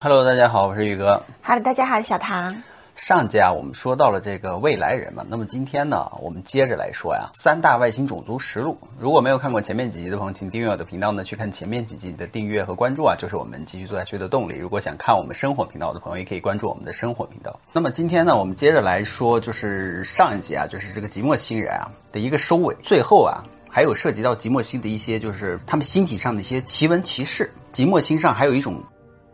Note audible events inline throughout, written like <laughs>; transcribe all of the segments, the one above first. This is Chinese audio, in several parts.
Hello，大家好，我是宇哥。Hello，大家好，小唐。上集啊，我们说到了这个未来人嘛，那么今天呢，我们接着来说呀，三大外星种族实录。如果没有看过前面几集的朋友，请订阅我的频道呢，去看前面几集。的订阅和关注啊，就是我们继续做下去的动力。如果想看我们生活频道的朋友，也可以关注我们的生活频道。那么今天呢，我们接着来说，就是上一集啊，就是这个即墨星人啊的一个收尾。最后啊，还有涉及到即墨星的一些，就是他们星体上的一些奇闻奇事。即墨星上还有一种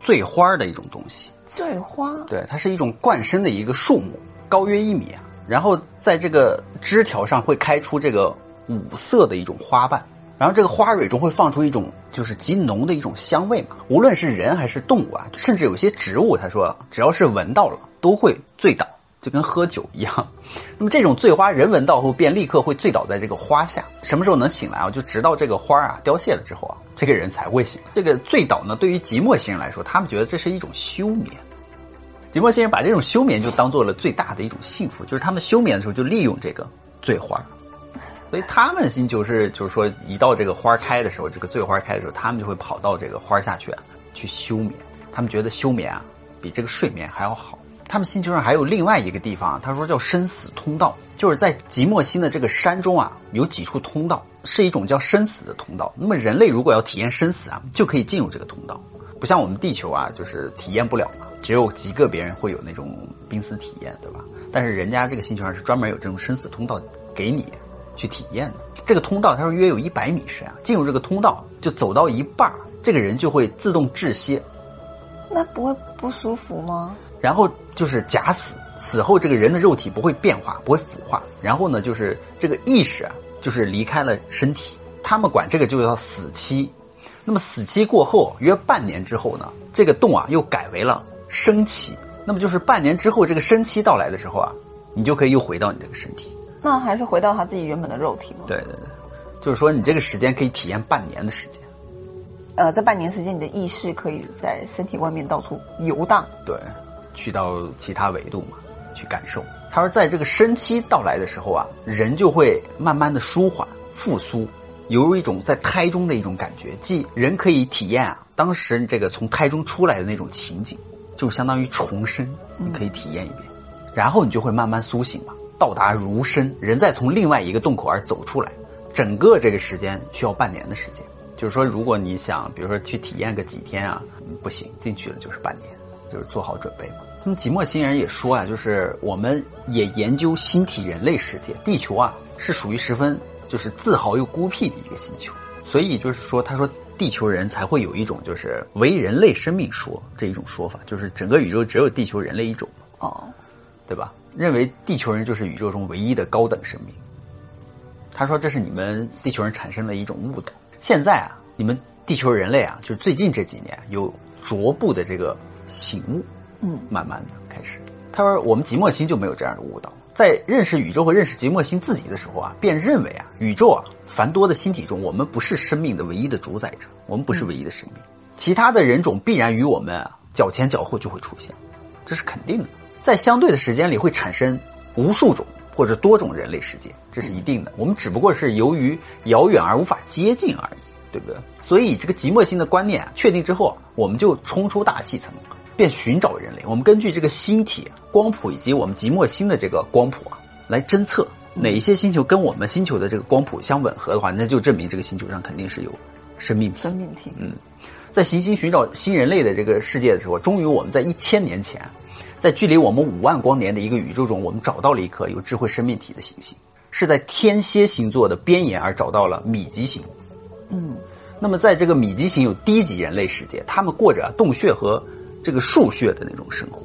醉花的一种东西。醉花，对，它是一种冠生的一个树木，高约一米啊。然后在这个枝条上会开出这个五色的一种花瓣，然后这个花蕊中会放出一种就是极浓的一种香味嘛。无论是人还是动物啊，甚至有些植物，他说只要是闻到了都会醉倒，就跟喝酒一样。那么这种醉花，人闻到后便立刻会醉倒在这个花下。什么时候能醒来啊？就直到这个花啊凋谢了之后啊，这个人才会醒。这个醉倒呢，对于即墨星人来说，他们觉得这是一种休眠。即墨星人把这种休眠就当做了最大的一种幸福，就是他们休眠的时候就利用这个醉花，所以他们星球是就是说一到这个花开的时候，这个醉花开的时候，他们就会跑到这个花下去啊去休眠。他们觉得休眠啊比这个睡眠还要好。他们星球上还有另外一个地方，他说叫生死通道，就是在即墨星的这个山中啊有几处通道，是一种叫生死的通道。那么人类如果要体验生死啊，就可以进入这个通道，不像我们地球啊，就是体验不了嘛。只有极个别人会有那种濒死体验，对吧？但是人家这个星球上是专门有这种生死通道给你去体验的。这个通道他说约有一百米深啊，进入这个通道就走到一半，这个人就会自动窒息，那不会不舒服吗？然后就是假死，死后这个人的肉体不会变化，不会腐化，然后呢就是这个意识啊，就是离开了身体。他们管这个就叫死期。那么死期过后约半年之后呢，这个洞啊又改为了生期，那么就是半年之后，这个生期到来的时候啊，你就可以又回到你这个身体。那还是回到他自己原本的肉体吗？对对对，就是说你这个时间可以体验半年的时间。呃，在半年时间，你的意识可以在身体外面到处游荡。对，去到其他维度嘛，去感受。他说，在这个生期到来的时候啊，人就会慢慢的舒缓、复苏，犹如一种在胎中的一种感觉，即人可以体验啊，当时这个从胎中出来的那种情景。就相当于重生，你可以体验一遍，然后你就会慢慢苏醒嘛，到达如身，人再从另外一个洞口而走出来，整个这个时间需要半年的时间。就是说，如果你想，比如说去体验个几天啊，不行，进去了就是半年，就是做好准备嘛。那么即墨星人也说啊，就是我们也研究星体人类世界，地球啊是属于十分就是自豪又孤僻的一个星球，所以就是说，他说。地球人才会有一种就是唯人类生命说这一种说法，就是整个宇宙只有地球人类一种哦，对吧？认为地球人就是宇宙中唯一的高等生命。他说这是你们地球人产生的一种误导。现在啊，你们地球人类啊，就最近这几年有逐步的这个醒悟，嗯，慢慢的开始。他说我们即墨星就没有这样的误导。在认识宇宙和认识即墨星自己的时候啊，便认为啊，宇宙啊繁多的星体中，我们不是生命的唯一的主宰者，我们不是唯一的生命，其他的人种必然与我们啊脚前脚后就会出现，这是肯定的。在相对的时间里会产生无数种或者多种人类世界，这是一定的。我们只不过是由于遥远而无法接近而已，对不对？所以这个即墨星的观念啊确定之后，我们就冲出大气层。便寻找人类。我们根据这个星体光谱以及我们即墨星的这个光谱啊，来侦测哪一些星球跟我们星球的这个光谱相吻合的话，那就证明这个星球上肯定是有生命体。生命体，嗯，在行星寻找新人类的这个世界的时候，终于我们在一千年前，在距离我们五万光年的一个宇宙中，我们找到了一颗有智慧生命体的行星，是在天蝎星座的边沿而找到了米吉星。嗯，那么在这个米吉星有低级人类世界，他们过着洞穴和这个树穴的那种生活，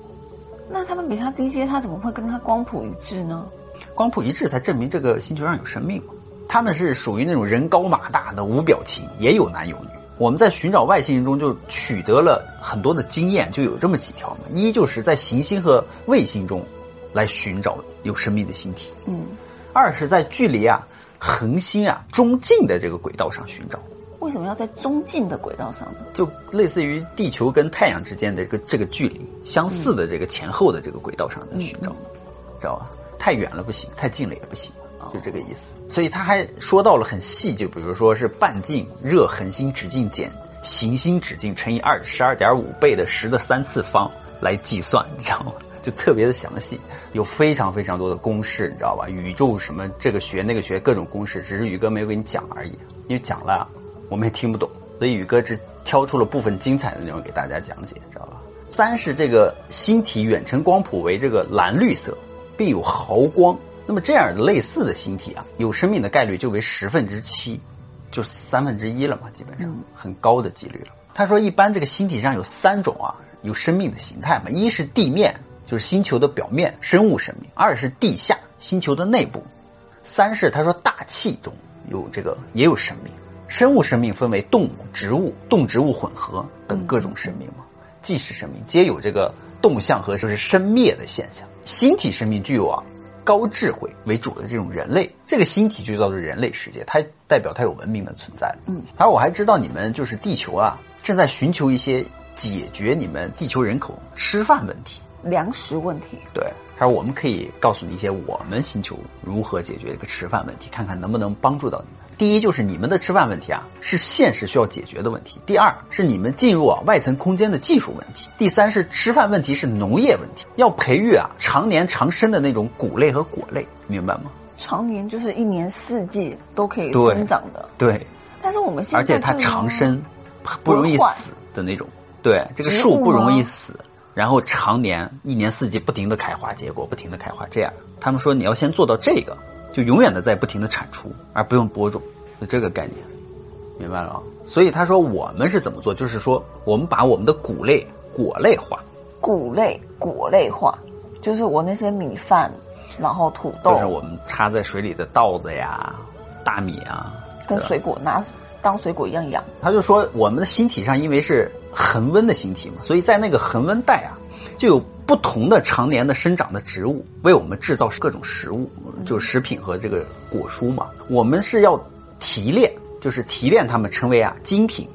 那他们比他低阶，他怎么会跟他光谱一致呢？光谱一致才证明这个星球上有生命嘛。他们是属于那种人高马大的无表情，也有男有女。我们在寻找外星人中就取得了很多的经验，就有这么几条嘛。一就是在行星和卫星中来寻找有生命的星体，嗯，二是在距离啊恒星啊中近的这个轨道上寻找。为什么要在中近的轨道上呢？就类似于地球跟太阳之间的这个这个距离相似的这个前后的这个轨道上的寻找，知道吧？太远了不行，太近了也不行，就这个意思。所以他还说到了很细，就比如说是半径、热恒星直径减行星直径乘以二十二点五倍的十的三次方来计算，你知道吗？就特别的详细，有非常非常多的公式，你知道吧？宇宙什么这个学那个学各种公式，只是宇哥没有给你讲而已，因为讲了我们也听不懂，所以宇哥只挑出了部分精彩的内容给大家讲解，知道吧？三是这个星体远程光谱为这个蓝绿色，并有毫光。那么这样的类似的星体啊，有生命的概率就为十分之七，就三分之一了嘛，基本上很高的几率了。他说，一般这个星体上有三种啊有生命的形态嘛，一是地面。就是星球的表面生物生命，二是地下星球的内部，三是他说大气中有这个也有生命。生物生命分为动物、植物、动植物混合等各种生命嘛，即是生命，皆有这个动向和就是生灭的现象。星体生命具有啊高智慧为主的这种人类，这个星体就叫做人类世界，它代表它有文明的存在。嗯，而我还知道你们就是地球啊，正在寻求一些解决你们地球人口吃饭问题。粮食问题，对，还有我们可以告诉你一些我们星球如何解决这个吃饭问题，看看能不能帮助到你们。第一，就是你们的吃饭问题啊，是现实需要解决的问题；第二，是你们进入啊外层空间的技术问题；第三，是吃饭问题是农业问题，要培育啊常年长生的那种谷类和果类，明白吗？常年就是一年四季都可以生长的，对。但是我们现在而且它长生，不容易死的那种，对，这个树不容易死。然后常年一年四季不停的开花结果，不停的开花，这样他们说你要先做到这个，就永远的在不停的产出，而不用播种，就这个概念，明白了啊？所以他说我们是怎么做，就是说我们把我们的谷类果类化，谷类果类化，就是我那些米饭，然后土豆，就是我们插在水里的稻子呀、大米啊，跟水果拿当水果一样养。他就说我们的星体上因为是。恒温的星体嘛，所以在那个恒温带啊，就有不同的常年的生长的植物，为我们制造各种食物，就是食品和这个果蔬嘛。我们是要提炼，就是提炼它们成为啊精品，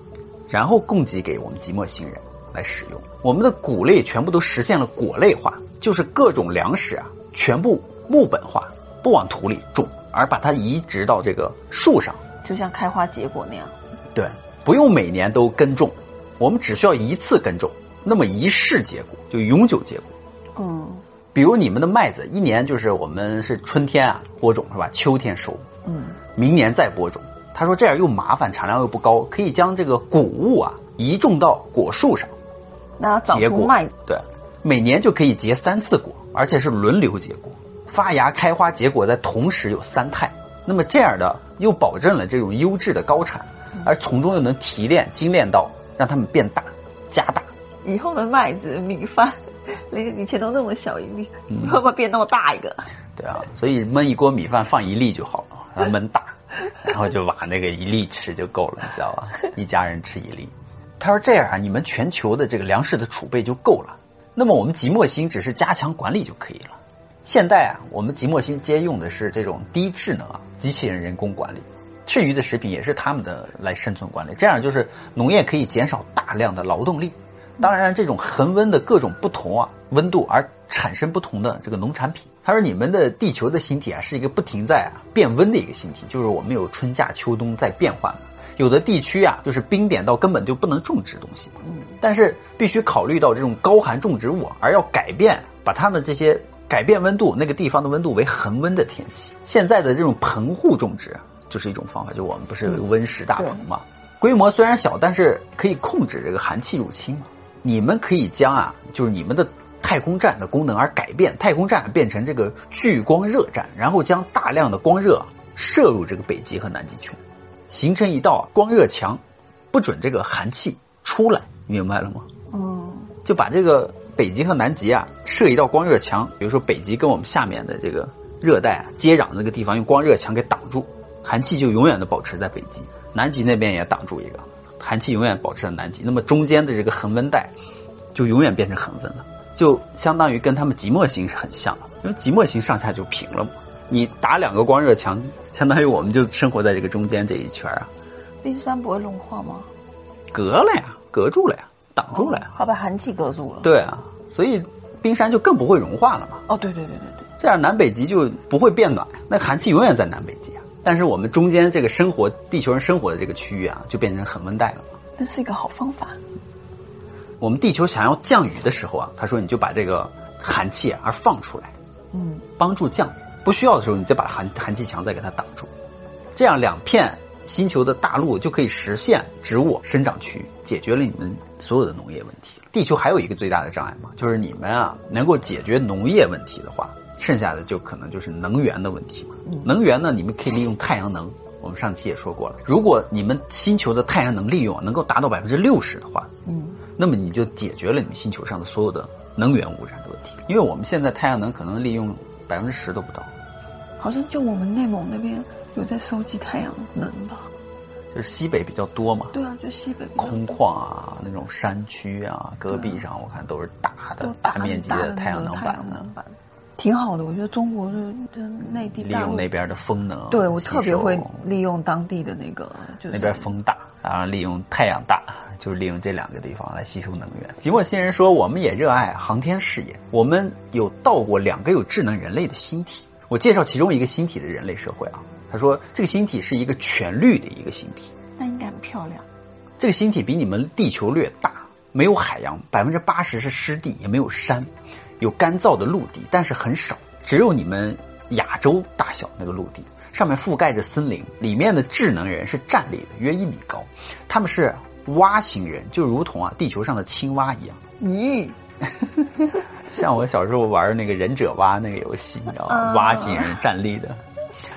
然后供给给我们即墨星人来使用。我们的谷类全部都实现了果类化，就是各种粮食啊全部木本化，不往土里种，而把它移植到这个树上，就像开花结果那样。对，不用每年都耕种。我们只需要一次耕种，那么一世结果就永久结果。嗯，比如你们的麦子，一年就是我们是春天啊播种是吧？秋天收。嗯，明年再播种。他说这样又麻烦，产量又不高，可以将这个谷物啊移种到果树上，那结果对，每年就可以结三次果，而且是轮流结果，发芽、开花、结果在同时有三态。那么这样的又保证了这种优质的高产，而从中又能提炼、精炼到。让它们变大，加大。以后的麦子、米饭，连以前都那么小一粒，<laughs> 会不会变那么大一个？对啊，所以焖一锅米饭放一粒就好了，然后焖大，然后就把那个一粒吃就够了，你知道吧？一家人吃一粒。他说：“这样啊，你们全球的这个粮食的储备就够了。那么我们即墨星只是加强管理就可以了。现在啊，我们即墨星接用的是这种低智能啊机器人人工管理。”剩余的食品也是他们的来生存管理，这样就是农业可以减少大量的劳动力。当然，这种恒温的各种不同啊温度而产生不同的这个农产品。他说：“你们的地球的星体啊是一个不停在啊变温的一个星体，就是我们有春夏秋冬在变换。有的地区啊就是冰点到根本就不能种植东西，嗯，但是必须考虑到这种高寒种植物，而要改变把它们这些改变温度那个地方的温度为恒温的天气。现在的这种棚户种植。”就是一种方法，就我们不是温室大棚嘛？规模虽然小，但是可以控制这个寒气入侵嘛。你们可以将啊，就是你们的太空站的功能而改变太空站变成这个聚光热站，然后将大量的光热射入这个北极和南极圈，形成一道光热墙，不准这个寒气出来，明白了吗？哦，就把这个北极和南极啊设一道光热墙，比如说北极跟我们下面的这个热带啊接壤的那个地方，用光热墙给挡住。寒气就永远的保持在北极，南极那边也挡住一个，寒气永远保持在南极。那么中间的这个恒温带，就永远变成恒温了，就相当于跟他们即墨星是很像的，因为即墨星上下就平了嘛。你打两个光热墙，相当于我们就生活在这个中间这一圈啊。冰山不会融化吗？隔了呀，隔住了呀，挡住了呀。它把寒气隔住了。对啊，所以冰山就更不会融化了嘛。哦，对对对对对，这样南北极就不会变暖，那寒气永远在南北极啊。但是我们中间这个生活，地球人生活的这个区域啊，就变成恒温带了嘛。那是一个好方法。我们地球想要降雨的时候啊，他说你就把这个寒气啊而放出来，嗯，帮助降雨。不需要的时候，你再把寒寒气墙再给它挡住，这样两片星球的大陆就可以实现植物生长区，解决了你们所有的农业问题。地球还有一个最大的障碍嘛，就是你们啊能够解决农业问题的话，剩下的就可能就是能源的问题嘛。能源呢，你们可以利用太阳能。我们上期也说过了，如果你们星球的太阳能利用能够达到百分之六十的话，嗯，那么你就解决了你们星球上的所有的能源污染的问题。因为我们现在太阳能可能利用百分之十都不到，好像就我们内蒙那边有在收集太阳能吧？就是西北比较多嘛。对啊，就西北空旷啊，那种山区啊，戈壁上我看都是大的都大面积的太阳能板呢太阳能，板，挺好的。我觉得中国就就内地利用那边的风能。对我特别会利用当地的那个，就是那边风大，然后利用太阳大，就是利用这两个地方来吸收能源。即墨星人说，我们也热爱航天事业，我们有到过两个有智能人类的星体。我介绍其中一个星体的人类社会啊，他说这个星体是一个全绿的一个星体，那应该很漂亮。这个星体比你们地球略大，没有海洋，百分之八十是湿地，也没有山，有干燥的陆地，但是很少，只有你们亚洲大小那个陆地，上面覆盖着森林，里面的智能人是站立的，约一米高，他们是蛙形人，就如同啊地球上的青蛙一样。咦，<laughs> 像我小时候玩那个忍者蛙那个游戏，你知道吗？啊蛙形人站立的，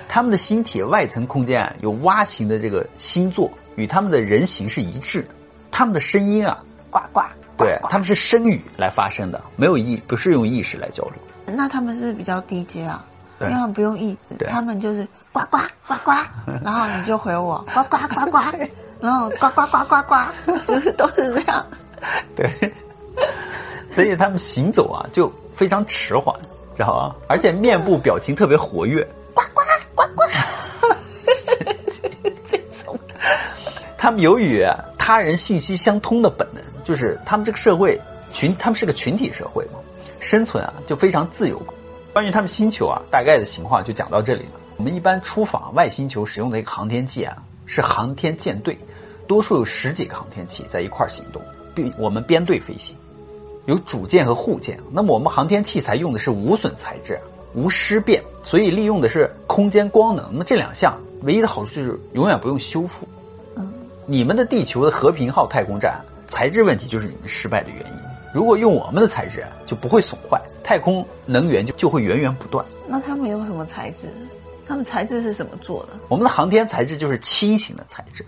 他们的星体外层空间啊有蛙形的这个星座，与他们的人形是一致的。他们的声音啊，呱呱，对 <laughs> 他们是声语来发声的，没有意不是用意识来交流。那他们是比较低阶啊，因对为他们不用意他们就是呱呱呱呱，<laughs> 然后你就回我呱呱呱呱，<laughs> 然后呱呱呱呱呱，就是都是这样。对，所以他们行走啊就非常迟缓，知道吧？而且面部表情特别活跃。呱呱呱呱这种他们由于他人信息相通的本能，就是他们这个社会群，他们是个群体社会嘛，生存啊就非常自由。关于他们星球啊，大概的情况就讲到这里了。我们一般出访外星球使用的一个航天器啊，是航天舰队，多数有十几个航天器在一块儿行动，并我们编队飞行，有主舰和护舰。那么我们航天器材用的是无损材质，无尸变，所以利用的是空间光能。那么这两项唯一的好处就是永远不用修复。你们的地球的和平号太空站材质问题就是你们失败的原因。如果用我们的材质，就不会损坏，太空能源就就会源源不断。那他们用什么材质？他们材质是什么做的？我们的航天材质就是轻型的材质，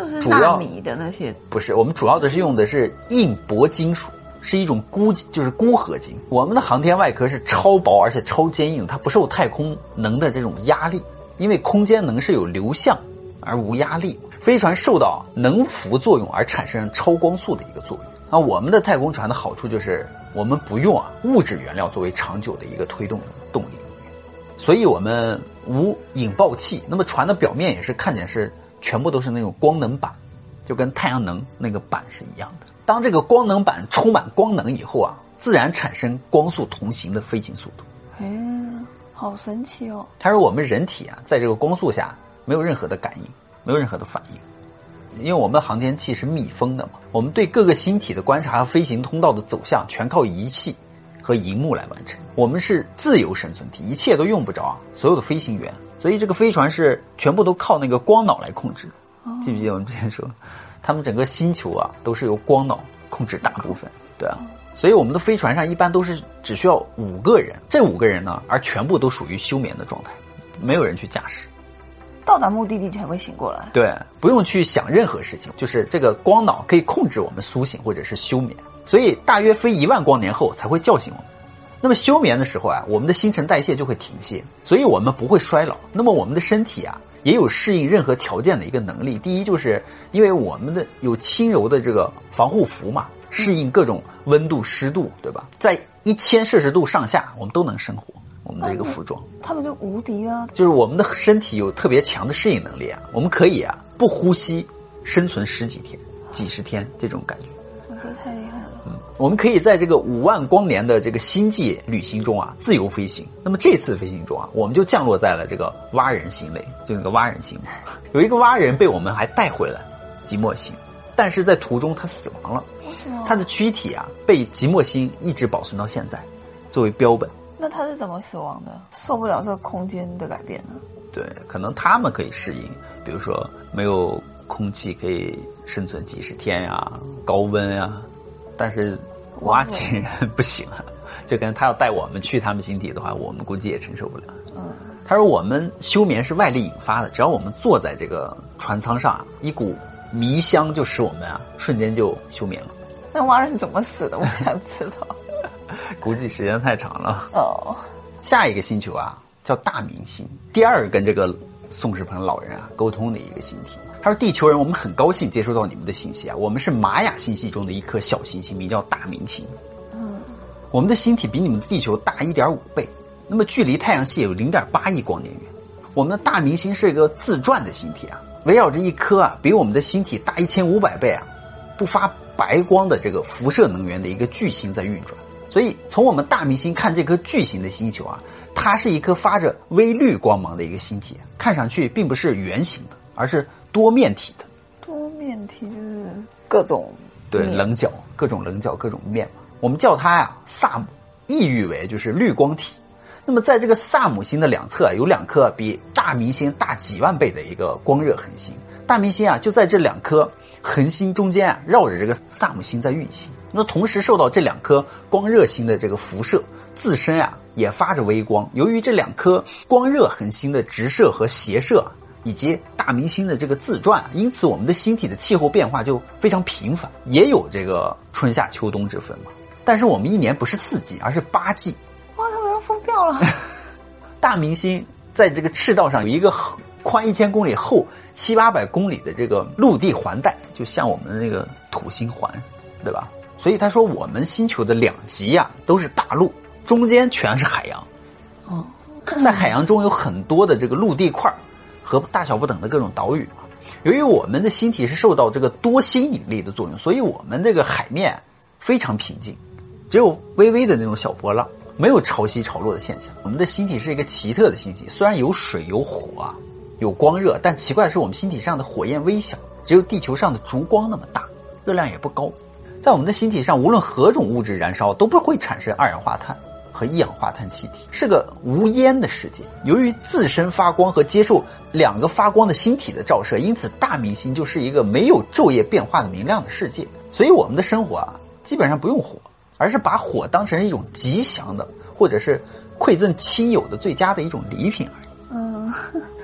就是主要纳米的那些。不是我们主要的是用的是硬铂金属，是一种钴，就是钴合金。我们的航天外壳是超薄而且超坚硬，它不受太空能的这种压力，因为空间能是有流向而无压力，飞船受到能辐作用而产生超光速的一个作用。那我们的太空船的好处就是我们不用啊物质原料作为长久的一个推动动力，所以我们无引爆器。那么船的表面也是看见是全部都是那种光能板，就跟太阳能那个板是一样的。当这个光能板充满光能以后啊，自然产生光速同行的飞行速度。哎，好神奇哦！它说我们人体啊，在这个光速下没有任何的感应，没有任何的反应，因为我们的航天器是密封的嘛。我们对各个星体的观察和飞行通道的走向，全靠仪器和荧幕来完成。我们是自由生存体，一切都用不着啊所有的飞行员，所以这个飞船是全部都靠那个光脑来控制的。记不记得我们之前说，<laughs> 他们整个星球啊都是由光脑控制大部分，对啊。所以我们的飞船上一般都是只需要五个人，这五个人呢，而全部都属于休眠的状态，没有人去驾驶。到达目的地才会醒过来。对，不用去想任何事情，就是这个光脑可以控制我们苏醒或者是休眠，所以大约飞一万光年后才会叫醒我们。那么休眠的时候啊，我们的新陈代谢就会停歇，所以我们不会衰老。那么我们的身体啊，也有适应任何条件的一个能力。第一，就是因为我们的有轻柔的这个防护服嘛，适应各种温度、湿度，对吧？在一千摄氏度上下，我们都能生活。我们的一个服装。他们就无敌啊。就是我们的身体有特别强的适应能力啊，我们可以啊不呼吸生存十几天、几十天这种感觉。我觉得太厉害了。嗯我们可以在这个五万光年的这个星际旅行中啊自由飞行。那么这次飞行中啊，我们就降落在了这个蛙人星类，就那个蛙人星。有一个蛙人被我们还带回了即墨星，但是在途中他死亡了，为什么？他的躯体啊被即墨星一直保存到现在，作为标本。那他是怎么死亡的？受不了这个空间的改变呢？对，可能他们可以适应，比如说没有空气可以生存几十天呀、高温呀，但是挖井人 <laughs> 不行啊，就跟他要带我们去他们星体的话，我们估计也承受不了。嗯，他说我们休眠是外力引发的，只要我们坐在这个船舱上啊，一股迷香就使我们啊瞬间就休眠了。那蛙人怎么死的？我想知道。<laughs> 估计时间太长了。哦，下一个星球啊叫大明星，第二个跟这个宋世鹏老人啊沟通的一个星体。他说：“地球人，我们很高兴接收到你们的信息啊，我们是玛雅星系中的一颗小行星，名叫大明星。嗯，我们的星体比你们的地球大一点五倍，那么距离太阳系有零点八亿光年远。我们的大明星是一个自转的星体啊，围绕着一颗啊比我们的星体大一千五百倍啊，不发白光的这个辐射能源的一个巨星在运转。所以从我们大明星看这颗巨型的星球啊，它是一颗发着微绿光芒的一个星体，看上去并不是圆形的，而是多面体的。多面体就是各种对，棱角，各种棱角，各种面嘛。我们叫它呀萨姆，意喻为就是绿光体。那么在这个萨姆星的两侧啊，有两颗比大明星大几万倍的一个光热恒星。大明星啊，就在这两颗恒星中间啊，绕着这个萨姆星在运行。那同时受到这两颗光热星的这个辐射，自身啊也发着微光。由于这两颗光热恒星的直射和斜射，以及大明星的这个自转，因此我们的星体的气候变化就非常频繁，也有这个春夏秋冬之分嘛。但是我们一年不是四季，而是八季。哇，他们要疯掉了。大明星在这个赤道上有一个宽一千公里、厚七八百公里的这个陆地环带，就像我们的那个土星环，对吧？所以他说我们星球的两极呀、都是大陆，中间全是海洋。哦，在海洋中有很多的这个陆地块儿和大小不等的各种岛屿。由于我们的星体是受到这个多星引力的作用，所以我们这个海面非常平静，只有微微的那种小波浪，没有潮汐潮落的现象。我们的星体是一个奇特的星体，虽然有水有火啊，有光热，但奇怪的是我们星体上的火焰微小，只有地球上的烛光那么大，热量也不高。在我们的星体上，无论何种物质燃烧都不会产生二氧化碳和一氧化碳气体，是个无烟的世界。由于自身发光和接受两个发光的星体的照射，因此大明星就是一个没有昼夜变化的明亮的世界。所以我们的生活啊，基本上不用火，而是把火当成一种吉祥的，或者是馈赠亲友的最佳的一种礼品而已。嗯，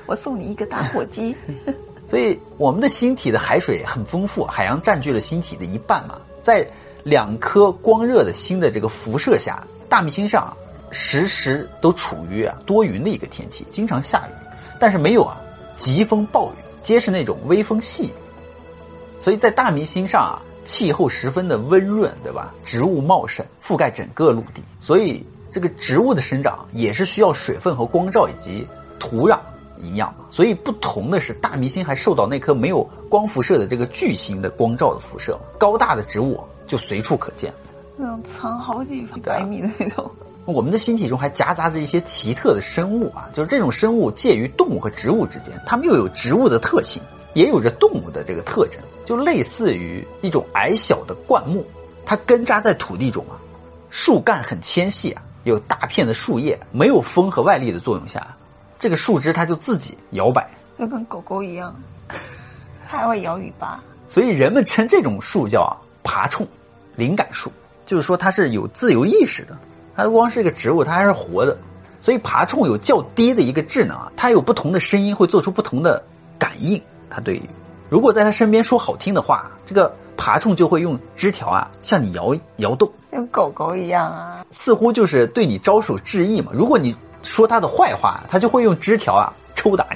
我送你一个打火机。<laughs> 所以我们的星体的海水很丰富，海洋占据了星体的一半嘛。在两颗光热的星的这个辐射下，大明星上时时都处于啊多云的一个天气，经常下雨，但是没有啊疾风暴雨，皆是那种微风细雨。所以在大明星上啊，气候十分的温润，对吧？植物茂盛，覆盖整个陆地，所以这个植物的生长也是需要水分和光照以及土壤营养嘛。所以不同的是，大明星还受到那颗没有光辐射的这个巨星的光照的辐射，高大的植物就随处可见。那种藏好几百米的那种。我们的星体中还夹杂着一些奇特的生物啊，就是这种生物介于动物和植物之间，它们又有植物的特性，也有着动物的这个特征，就类似于一种矮小的灌木，它根扎在土地中啊，树干很纤细啊，有大片的树叶，没有风和外力的作用下，这个树枝它就自己摇摆，就跟狗狗一样，它还会摇尾巴。所以人们称这种树叫啊爬虫，灵感树，就是说它是有自由意识的。它不光是一个植物，它还是活的。所以爬虫有较低的一个智能啊，它有不同的声音会做出不同的感应。它对于如果在它身边说好听的话，这个爬虫就会用枝条啊向你摇摇动，像狗狗一样啊，似乎就是对你招手致意嘛。如果你说它的坏话，它就会用枝条啊抽打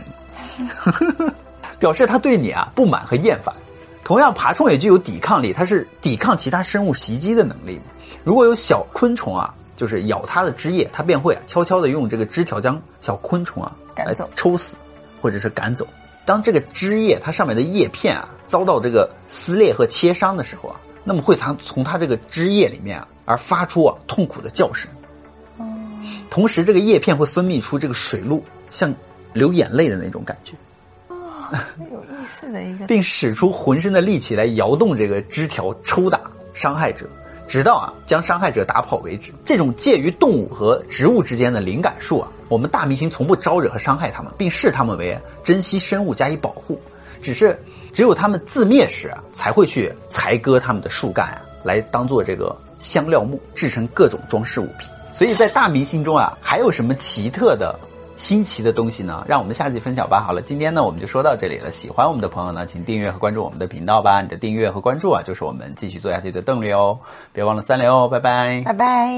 你，<laughs> 表示它对你啊不满和厌烦。同样，爬虫也具有抵抗力，它是抵抗其他生物袭击的能力嘛。如果有小昆虫啊，就是咬它的枝叶，它便会啊悄悄的用这个枝条将小昆虫啊来赶走抽死，或者是赶走。当这个枝叶它上面的叶片啊遭到这个撕裂和切伤的时候啊，那么会从从它这个枝叶里面啊而发出啊痛苦的叫声。同时，这个叶片会分泌出这个水露，像流眼泪的那种感觉。哦有意思的一个，<laughs> 并使出浑身的力气来摇动这个枝条，抽打伤害者，直到啊将伤害者打跑为止。这种介于动物和植物之间的灵感术啊，我们大明星从不招惹和伤害它们，并视它们为珍稀生物加以保护。只是只有它们自灭时啊，才会去裁割它们的树干啊，来当做这个香料木，制成各种装饰物品。所以在大明星中啊，还有什么奇特的？新奇的东西呢，让我们下期分享吧。好了，今天呢我们就说到这里了。喜欢我们的朋友呢，请订阅和关注我们的频道吧。你的订阅和关注啊，就是我们继续做下去的动力哦。别忘了三连哦，拜拜，拜拜。